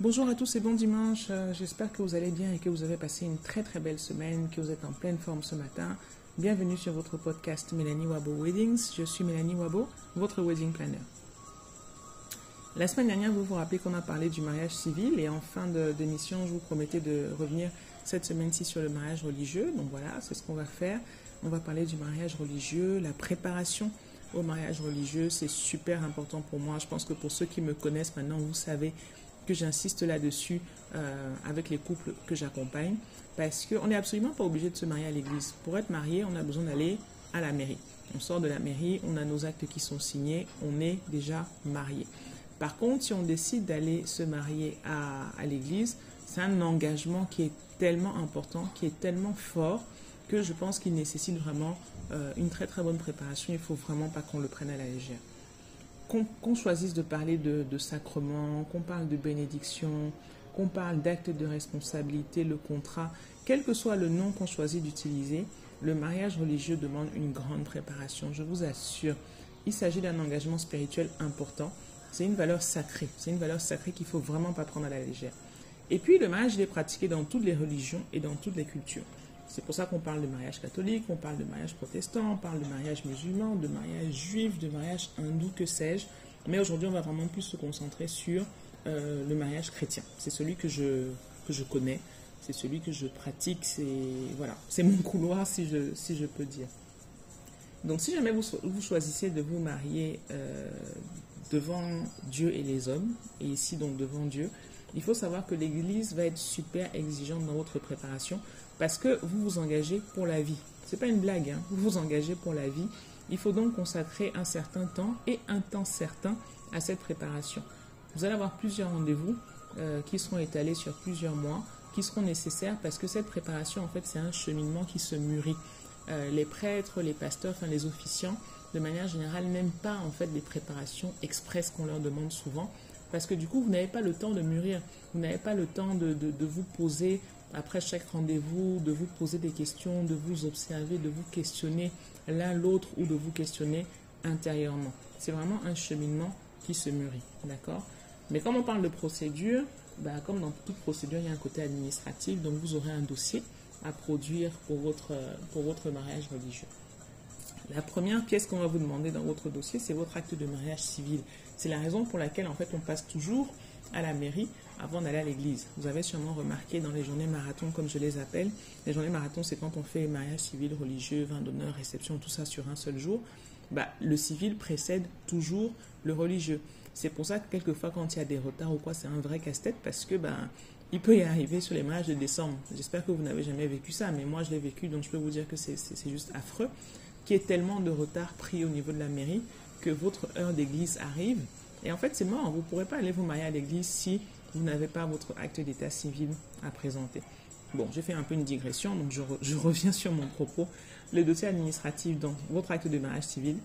Bonjour à tous et bon dimanche. Euh, J'espère que vous allez bien et que vous avez passé une très très belle semaine, que vous êtes en pleine forme ce matin. Bienvenue sur votre podcast Mélanie Wabo Weddings. Je suis Mélanie Wabo, votre wedding planner. La semaine dernière, vous vous rappelez qu'on a parlé du mariage civil et en fin d'émission, je vous promettais de revenir cette semaine-ci sur le mariage religieux. Donc voilà, c'est ce qu'on va faire. On va parler du mariage religieux, la préparation au mariage religieux. C'est super important pour moi. Je pense que pour ceux qui me connaissent maintenant, vous savez que j'insiste là-dessus euh, avec les couples que j'accompagne, parce qu'on n'est absolument pas obligé de se marier à l'église. Pour être marié, on a besoin d'aller à la mairie. On sort de la mairie, on a nos actes qui sont signés, on est déjà marié. Par contre, si on décide d'aller se marier à, l'église, c'est un engagement qui est tellement important, qui est tellement fort, que je pense qu'il nécessite vraiment euh, une très très bonne préparation. Il ne faut vraiment pas qu'on le prenne à la légère qu'on choisisse de parler de, sacrement, qu'on parle de bénédiction, qu'on parle d'acte de responsabilité, le contrat, quel que soit le nom qu'on choisit d'utiliser, le mariage religieux demande une grande préparation. Je vous assure, il s'agit d'un engagement spirituel important. C'est une valeur sacrée. C'est une valeur sacrée qu'il ne faut vraiment pas prendre à la légère. Et puis, le mariage, il est pratiqué dans toutes les religions et dans toutes les cultures. C'est pour ça qu'on parle de mariage catholique, on parle de mariage protestant, on parle de mariage musulman, de mariage juif, de mariage hindou, que sais-je. Mais aujourd'hui, on va vraiment plus se concentrer sur euh, le mariage chrétien. C'est celui que je, que je connais, c'est celui que je pratique, c'est voilà, mon couloir si je, si je peux dire. Donc si jamais vous, vous choisissez de vous marier euh, devant Dieu et les hommes, et ici donc devant Dieu, il faut savoir que l'Église va être super exigeante dans votre préparation parce que vous vous engagez pour la vie. Ce n'est pas une blague, hein. vous vous engagez pour la vie. Il faut donc consacrer un certain temps et un temps certain à cette préparation. Vous allez avoir plusieurs rendez-vous euh, qui seront étalés sur plusieurs mois, qui seront nécessaires parce que cette préparation, en fait, c'est un cheminement qui se mûrit. Euh, les prêtres, les pasteurs, enfin les officiants, de manière générale, n'aiment pas en fait des préparations express qu'on leur demande souvent, parce que du coup, vous n'avez pas le temps de mûrir, vous n'avez pas le temps de, de vous poser après chaque rendez-vous, de vous poser des questions, de vous observer, de vous questionner l'un l'autre ou de vous questionner intérieurement. C'est vraiment un cheminement qui se mûrit, d'accord? Mais comme on parle de procédure, bah, comme dans toute procédure, il y a un côté administratif, donc vous aurez un dossier à produire pour votre, pour votre mariage religieux. La première pièce qu'on va vous demander dans votre dossier, c'est votre acte de mariage civil. C'est la raison pour laquelle en fait on passe toujours à la mairie avant d'aller à l'église. Vous avez sûrement remarqué dans les journées marathon, comme je les appelle, les journées marathon, c'est quand on fait mariage civil, religieux, vin d'honneur, réception, tout ça sur un seul jour. Bah, le civil précède toujours le religieux. C'est pour ça que quelquefois, quand il y a des retards ou quoi, c'est un vrai casse-tête parce que bah, il peut y arriver sur les mariages de décembre. J'espère que vous n'avez jamais vécu ça, mais moi je l'ai vécu, donc je peux vous dire que c'est juste affreux, qu'il y ait tellement de retard pris au niveau de la mairie que votre heure d'église arrive. Et en fait, c'est mort. Vous ne pourrez pas aller vous marier à l'église si vous n'avez pas votre acte d'état civil à présenter. Bon, j'ai fait un peu une digression, donc je, reviens sur mon propos. Le dossier administratif, donc votre acte de mariage civil,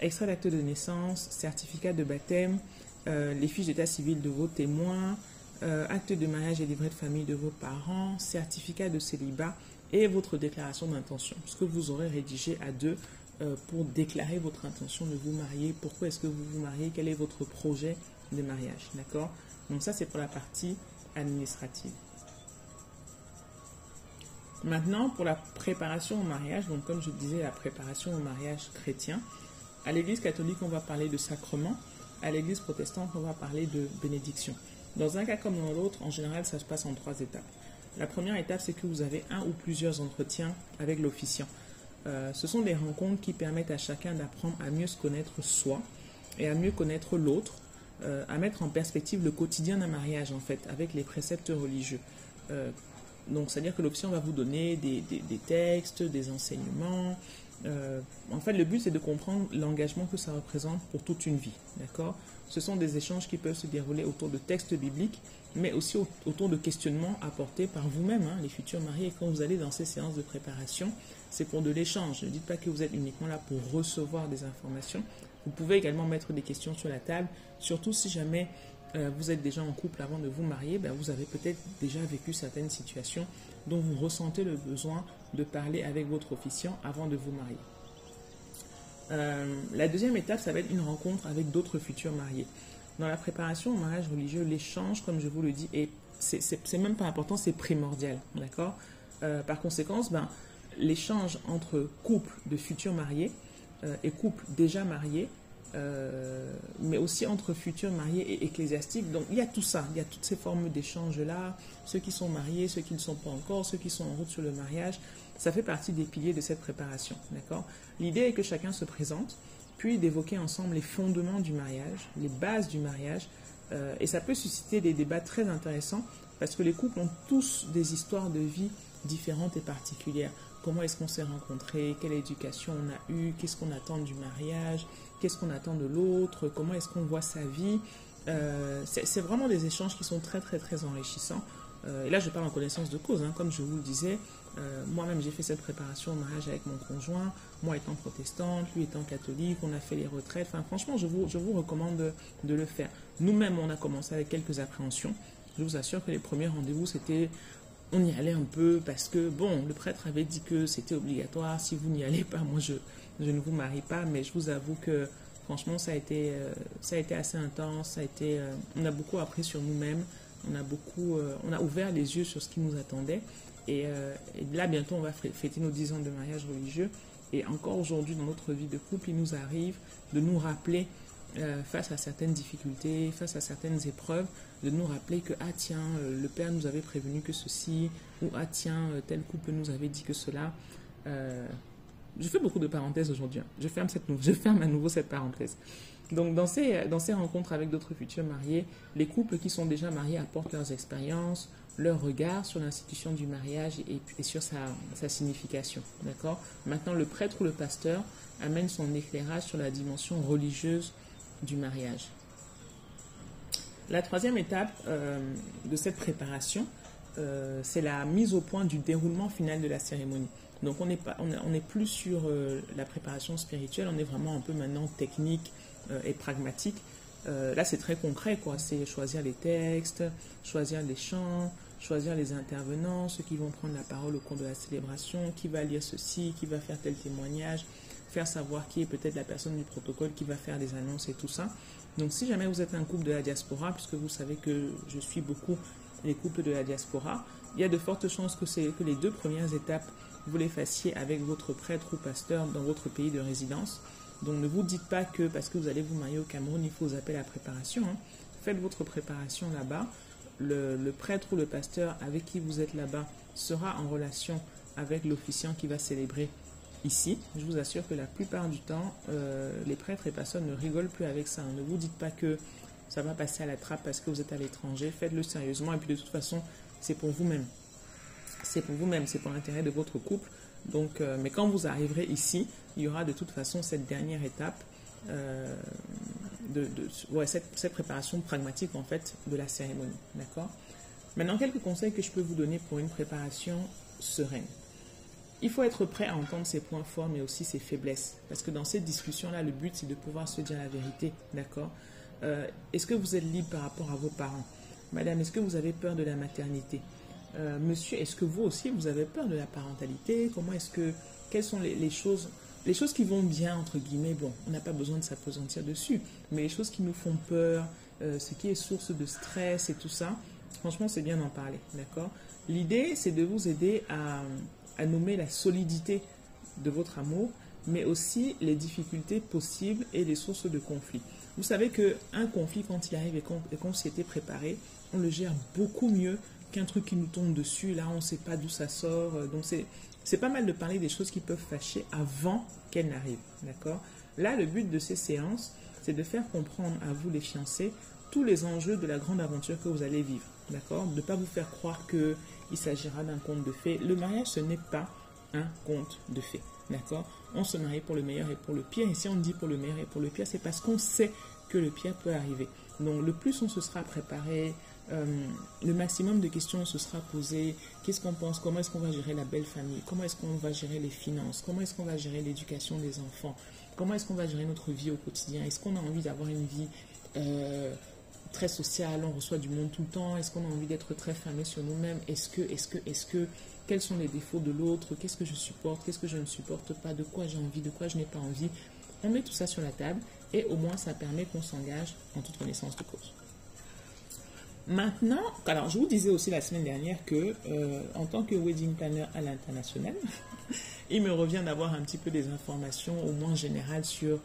extrait d'acte de naissance, certificat de baptême, euh, les fiches d'état civil de vos témoins, euh, acte de mariage et livret de famille de vos parents, certificat de célibat et votre déclaration d'intention, ce que vous aurez rédigé à deux euh, pour déclarer votre intention de vous marier, pourquoi est-ce que vous vous mariez, quel est votre projet de mariage, d'accord? Donc ça, c'est pour la partie administrative. Maintenant, pour la préparation au mariage, donc comme je disais, la préparation au mariage chrétien, à l'église catholique, on va parler de sacrement, à l'église protestante, on va parler de bénédiction. Dans un cas comme dans l'autre, en général, ça se passe en trois étapes. La première étape, c'est que vous avez un ou plusieurs entretiens avec l'officiant. Euh, ce sont des rencontres qui permettent à chacun d'apprendre à mieux se connaître soi et à mieux connaître l'autre euh, à mettre en perspective le quotidien d'un mariage, en fait, avec les préceptes religieux. Euh, donc, c'est-à-dire que l'option va vous donner des, textes, des enseignements. Euh, en fait, le but, c'est de comprendre l'engagement que ça représente pour toute une vie. D'accord? Ce sont des échanges qui peuvent se dérouler autour de textes bibliques, mais aussi autour de questionnements apportés par vous-même, hein, les futurs mariés. Quand vous allez dans ces séances de préparation, c'est pour de l'échange. Ne dites pas que vous êtes uniquement là pour recevoir des informations, vous pouvez également mettre des questions sur la table, surtout si jamais euh, vous êtes déjà en couple avant de vous marier, ben vous avez peut-être déjà vécu certaines situations dont vous ressentez le besoin de parler avec votre officiant avant de vous marier. Euh, la deuxième étape, ça va être une rencontre avec d'autres futurs mariés. Dans la préparation au mariage religieux, l'échange, comme je vous le dis, est c'est même pas important, c'est primordial, euh, Par conséquent, ben, l'échange entre couples de futurs mariés euh, et couples déjà mariés, euh, mais aussi entre futurs mariés et ecclésiastiques. Donc il y a tout ça, il y a toutes ces formes d'échange-là, ceux qui sont mariés, ceux qui ne sont pas encore, ceux qui sont en route sur le mariage, ça fait partie des piliers de cette préparation, L'idée est que chacun se présente, puis d'évoquer ensemble les fondements du mariage, les bases du mariage, euh, et ça peut susciter des débats très intéressants parce que les couples ont tous des histoires de vie différentes et particulières. Comment est-ce qu'on s'est rencontrés? Quelle éducation on a eue? Qu'est-ce qu'on attend du mariage? Qu'est-ce qu'on attend de l'autre? Comment est-ce qu'on voit sa vie? Euh, C'est vraiment des échanges qui sont très très très enrichissants. Euh, et là, je parle en connaissance de cause. Hein. Comme je vous le disais, euh, moi-même, j'ai fait cette préparation au mariage avec mon conjoint, moi étant protestante, lui étant catholique, on a fait les retraites. Enfin, franchement, je vous, je vous recommande de, le faire. Nous-mêmes, on a commencé avec quelques appréhensions. Je vous assure que les premiers rendez-vous, c'était on y allait un peu parce que, bon, le prêtre avait dit que c'était obligatoire. Si vous n'y allez pas, moi, je, je ne vous marie pas. Mais je vous avoue que, franchement, ça a été, euh, ça a été assez intense. Ça a été, euh, on a beaucoup appris sur nous-mêmes. On a beaucoup, on a ouvert les yeux sur ce qui nous attendait. Euh, et, là, bientôt, on va fêter nos 10 ans de mariage religieux. Et encore aujourd'hui, dans notre vie de couple, il nous arrive de nous rappeler, euh, face à certaines difficultés, face à certaines épreuves, de nous rappeler que, ah tiens, euh, le Père nous avait prévenu que ceci, ou ah tiens, tel couple nous avait dit que cela. je fais beaucoup de parenthèses aujourd'hui. Hein. Je, ferme cette, je ferme à nouveau cette parenthèse. Donc, dans ces, dans ces rencontres avec d'autres futurs mariés, les couples qui sont déjà mariés apportent leurs expériences, leur regard sur l'institution du mariage et, sur sa, sa signification. D'accord? Maintenant, le prêtre ou le pasteur amène son éclairage sur la dimension religieuse du mariage. La troisième étape euh, de cette préparation, euh, c'est la mise au point du déroulement final de la cérémonie. Donc on n'est on plus sur euh, la préparation spirituelle, on est vraiment un peu maintenant technique et pragmatique. là c'est très concret quoi, c'est choisir les textes, choisir les chants, choisir les intervenants, ceux qui vont prendre la parole au cours de la célébration, qui va lire ceci, qui va faire tel témoignage, faire savoir qui est peut-être la personne du protocole qui va faire des annonces et tout ça. Donc si jamais vous êtes un couple de la diaspora, puisque vous savez que je suis beaucoup les couples de la diaspora, il y a de fortes chances que, que les deux premières étapes, vous les fassiez avec votre prêtre ou pasteur dans votre pays de résidence. Donc ne vous dites pas que parce que vous allez vous marier au Cameroun, il faut vous appeler la préparation. Hein. Faites votre préparation là-bas le, prêtre ou le pasteur avec qui vous êtes là-bas sera en relation avec l'officiant qui va célébrer ici. Je vous assure que la plupart du temps, euh, les prêtres et pasteurs ne rigolent plus avec ça. Ne vous dites pas que ça va passer à la trappe parce que vous êtes à l'étranger. Faites-le sérieusement et puis de toute façon, c'est pour vous-même. C'est pour vous-même, c'est pour l'intérêt de votre couple. Donc, euh, mais quand vous arriverez ici, il y aura de toute façon cette dernière étape euh, de, cette, préparation pragmatique en fait de la cérémonie. D'accord? Maintenant, quelques conseils que je peux vous donner pour une préparation sereine. Il faut être prêt à entendre ses points forts, mais aussi ses faiblesses. Parce que dans cette discussion-là, le but, c'est de pouvoir se dire la vérité. D'accord? Euh, Est-ce que vous êtes libre par rapport à vos parents? Madame, est-ce que vous avez peur de la maternité? Euh, Monsieur, est-ce que vous aussi, vous avez peur de la parentalité? Comment est-ce que... Quelles sont les choses les choses qui vont bien, entre guillemets, bon, on n'a pas besoin de s'apesantir dessus, mais les choses qui nous font peur, euh, ce qui est source de stress et tout ça, franchement, c'est bien d'en parler, d'accord? L'idée, c'est de vous aider à, à nommer la solidité de votre amour, mais aussi les difficultés possibles et les sources de conflit. Vous savez qu'un conflit, quand il arrive et qu'on s'y était préparé, on le gère beaucoup mieux qu'un truc qui nous tombe dessus. Là, on ne sait pas d'où ça sort. Donc, c'est pas mal de parler des choses qui peuvent fâcher avant qu'elles n'arrivent. Là, le but de ces séances, c'est de faire comprendre à vous, les fiancés, tous les enjeux de la grande aventure que vous allez vivre. D'accord ne pas vous faire croire qu'il s'agira d'un conte de fées. Le mariage, ce n'est pas un conte de fées. D'accord On se marie pour le meilleur et pour le pire. Et si on dit pour le meilleur et pour le pire, c'est parce qu'on sait que le pire peut arriver. Donc, le plus on se sera préparé, euh, le maximum de questions se sera posé. Qu'est-ce qu'on pense? Comment est-ce qu'on va gérer la belle famille? Comment est-ce qu'on va gérer les finances? Comment est-ce qu'on va gérer l'éducation des enfants? Comment est-ce qu'on va gérer notre vie au quotidien? Est-ce qu'on a envie d'avoir une vie euh, très sociale On reçoit du monde tout le temps Est-ce qu'on a envie d'être très fermé sur nous-mêmes Est-ce que, est-ce que, est-ce que, quels sont les défauts de l'autre Qu'est-ce que je supporte Qu'est-ce que je ne supporte pas De quoi j'ai envie De quoi je n'ai pas envie On met tout ça sur la table et au moins ça permet qu'on s'engage en toute connaissance de cause. Maintenant, alors je vous disais aussi la semaine dernière que euh, en tant que wedding planner à l'international, il me revient d'avoir un petit peu des informations au moins générales sur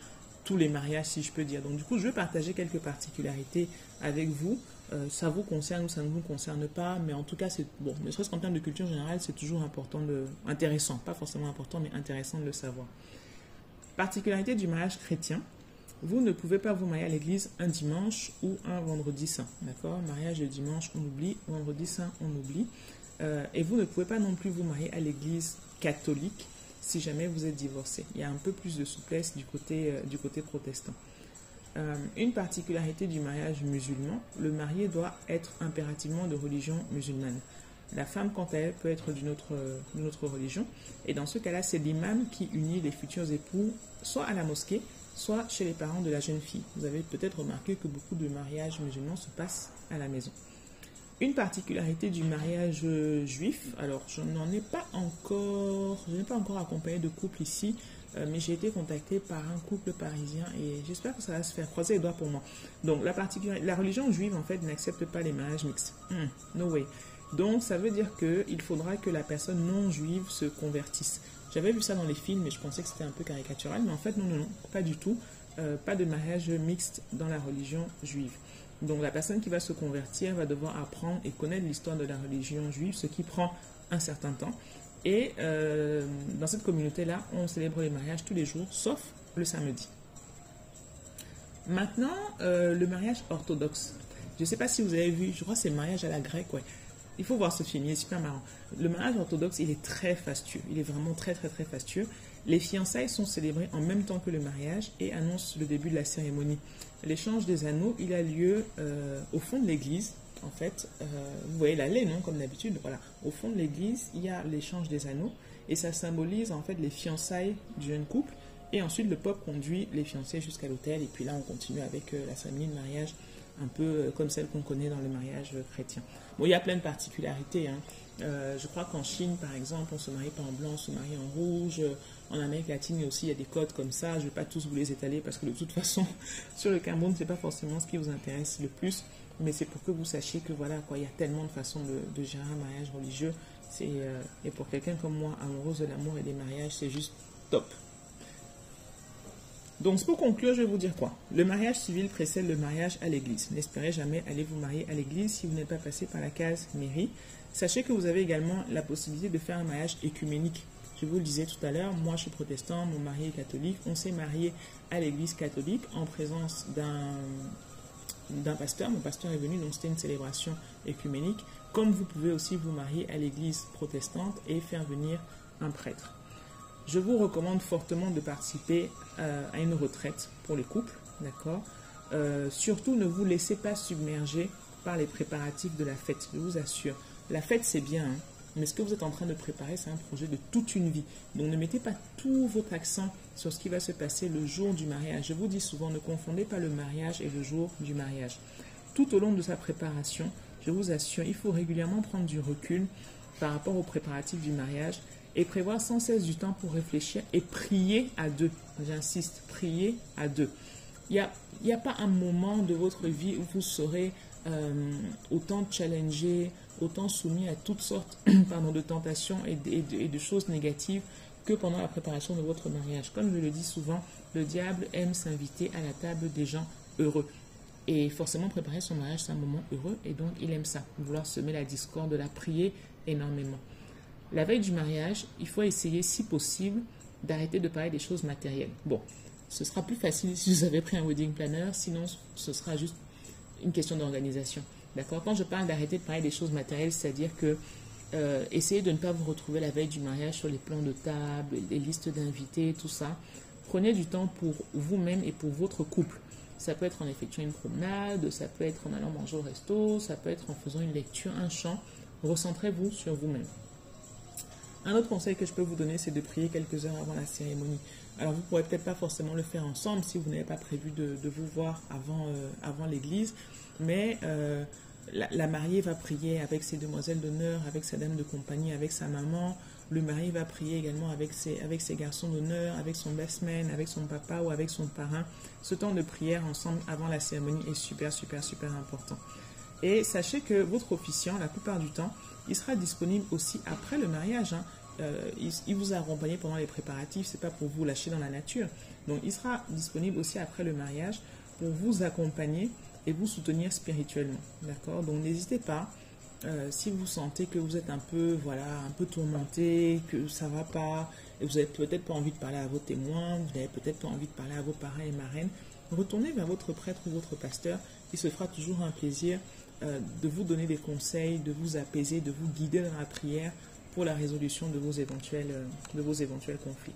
tous les mariages, si je peux dire. Donc du coup, je vais partager quelques particularités avec vous. Euh, ça vous concerne ou ça ne vous concerne pas, mais en tout cas, c'est bon. Ne serait-ce qu'en termes de culture générale, c'est toujours important, de, intéressant, pas forcément important, mais intéressant de le savoir. Particularité du mariage chrétien. Vous ne pouvez pas vous marier à l'église un dimanche ou un vendredi saint. D'accord? Mariage le dimanche, on oublie. Vendredi saint, on oublie. Euh, et vous ne pouvez pas non plus vous marier à l'église catholique si jamais vous êtes divorcé. Il y a un peu plus de souplesse du côté, euh, du côté protestant. Euh, une particularité du mariage musulman, le marié doit être impérativement de religion musulmane. La femme, quant à elle, peut être d'une autre, autre religion. Et dans ce cas-là, c'est l'imam qui unit les futurs époux soit à la mosquée, soit chez les parents de la jeune fille. Vous avez peut-être remarqué que beaucoup de mariages musulmans se passent à la maison. Une particularité du mariage juif, alors je n'en ai pas encore, je n'ai pas encore accompagné de couple ici, euh, mais j'ai été contactée par un couple parisien et j'espère que ça va se faire croiser les doigts pour moi. Donc la particularité, la religion juive en fait n'accepte pas les mariages mixtes. Hmm, no way. Donc ça veut dire qu'il faudra que la personne non juive se convertisse. J'avais vu ça dans les films et je pensais que c'était un peu caricatural, mais en fait non, non, non, pas du tout. Euh, pas de mariage mixte dans la religion juive. Donc la personne qui va se convertir va devoir apprendre et connaître l'histoire de la religion juive, ce qui prend un certain temps. Et euh, dans cette communauté-là, on célèbre les mariages tous les jours, sauf le samedi. Maintenant, euh, le mariage orthodoxe. Je ne sais pas si vous avez vu, je crois que c'est mariage à la grecque, ouais. Il faut voir ce film, il est super marrant. Le mariage orthodoxe, il est très fastueux. Il est vraiment très, très, très fastueux. Les fiançailles sont célébrées en même temps que le mariage et annoncent le début de la cérémonie. L'échange des anneaux, il a lieu euh, au fond de l'église. En fait, euh, vous voyez l'allée, non Comme d'habitude. Voilà. Au fond de l'église, il y a l'échange des anneaux et ça symbolise en fait les fiançailles du jeune couple. Et ensuite, le peuple conduit les fiancés jusqu'à l'hôtel. Et puis là, on continue avec euh, la cérémonie de mariage, un peu comme celle qu'on connaît dans le mariage chrétien. Bon, il y a plein de particularités. Hein. Euh, je crois qu'en Chine, par exemple, on se marie pas en blanc, on se marie en rouge. En Amérique latine aussi, il y a des codes comme ça. Je ne vais pas tous vous les étaler parce que de toute façon, sur le Cameroun, ce n'est pas forcément ce qui vous intéresse le plus. Mais c'est pour que vous sachiez que voilà, quoi, il y a tellement de façons de, gérer un mariage religieux. Euh, et pour quelqu'un comme moi, amoureuse de l'amour et des mariages, c'est juste top. Donc, pour conclure, je vais vous dire quoi Le mariage civil précède le mariage à l'église. N'espérez jamais aller vous marier à l'église si vous n'êtes pas passé par la case mairie. Sachez que vous avez également la possibilité de faire un mariage écuménique. Je vous le disais tout à l'heure, moi je suis protestant, mon mari est catholique. On s'est marié à l'église catholique en présence d'un pasteur. Mon pasteur est venu, donc c'était une célébration écuménique. Comme vous pouvez aussi vous marier à l'église protestante et faire venir un prêtre. Je vous recommande fortement de participer euh, à une retraite pour les couples, d'accord euh, Surtout, ne vous laissez pas submerger par les préparatifs de la fête, je vous assure. La fête, c'est bien, hein, mais ce que vous êtes en train de préparer, c'est un projet de toute une vie. Donc ne mettez pas tout votre accent sur ce qui va se passer le jour du mariage. Je vous dis souvent, ne confondez pas le mariage et le jour du mariage. Tout au long de sa préparation, je vous assure, il faut régulièrement prendre du recul par rapport aux préparatifs du mariage et prévoir sans cesse du temps pour réfléchir et prier à deux. J'insiste, prier à deux. Il n'y a, y a pas un moment de votre vie où vous serez euh, autant challengé, autant soumis à toutes sortes de tentations et de, de, choses négatives que pendant la préparation de votre mariage. Comme je le dis souvent, le diable aime s'inviter à la table des gens heureux. Et forcément, préparer son mariage, c'est un moment heureux. Et donc, il aime ça, vouloir semer la discorde, la prier énormément. La veille du mariage, il faut essayer, si possible, d'arrêter de parler des choses matérielles. Bon, ce sera plus facile si vous avez pris un wedding planner, sinon ce sera juste une question d'organisation. D'accord? Quand je parle d'arrêter de parler des choses matérielles, c'est-à-dire que euh, essayez de ne pas vous retrouver la veille du mariage sur les plans de table, les listes d'invités, tout ça. Prenez du temps pour vous-même et pour votre couple. Ça peut être en effectuant une promenade, ça peut être en allant manger au resto, ça peut être en faisant une lecture, un chant. Recentrez-vous sur vous-même. Un autre conseil que je peux vous donner, c'est de prier quelques heures avant la cérémonie. Alors, vous ne pourrez peut-être pas forcément le faire ensemble si vous n'avez pas prévu de, vous voir avant, euh, avant l'église, mais euh, la, mariée va prier avec ses demoiselles d'honneur, avec sa dame de compagnie, avec sa maman. Le mari va prier également avec ses, avec ses garçons d'honneur, avec son best man, avec son papa ou avec son parrain. Ce temps de prière ensemble avant la cérémonie est super, super, super important. Et sachez que votre officiant, la plupart du temps, il sera disponible aussi après le mariage. Hein. Euh, il, vous a accompagné pendant les préparatifs, c'est pas pour vous lâcher dans la nature. Donc il sera disponible aussi après le mariage pour vous accompagner et vous soutenir spirituellement. D'accord? Donc n'hésitez pas. Euh, si vous sentez que vous êtes un peu, voilà, un peu tourmenté, que ça va pas, et vous n'avez peut-être pas envie de parler à vos témoins, vous n'avez peut-être pas envie de parler à vos parents et marraines, retournez vers votre prêtre ou votre pasteur. Il se fera toujours un plaisir euh, de vous donner des conseils, de vous apaiser, de vous guider dans la prière la résolution de vos éventuels, euh, de vos éventuels conflits.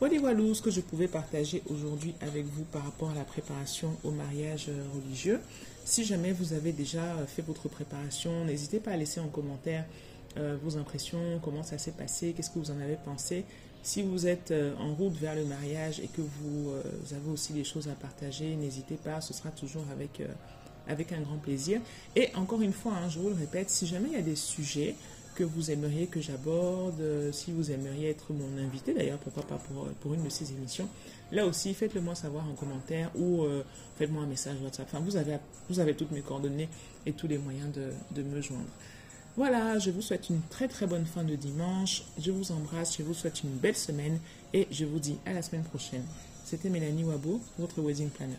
Voilà, voilà ce que je pouvais partager aujourd'hui avec vous par rapport à la préparation au mariage euh, religieux. Si jamais vous avez déjà fait votre préparation, n'hésitez pas à laisser en commentaire vos impressions, comment ça s'est passé, qu'est-ce que vous en avez pensé. Si vous êtes en route vers le mariage et que vous avez aussi des choses à partager, n'hésitez pas, ce sera toujours avec avec un grand plaisir. Et encore une fois, hein, je vous le répète, si jamais il y a des sujets que vous aimeriez que j'aborde, euh, si vous aimeriez être mon invité, d'ailleurs, pourquoi pas pour, euh, pour une de ces émissions, là aussi, faites-le moi savoir en commentaire ou euh, faites-moi un message WhatsApp. Enfin, vous avez, vous avez toutes mes coordonnées et tous les moyens de, de me joindre. Voilà, je vous souhaite une très très bonne fin de dimanche. Je vous embrasse, je vous souhaite une belle semaine et je vous dis à la semaine prochaine. C'était Mélanie Wabo, votre wedding planner.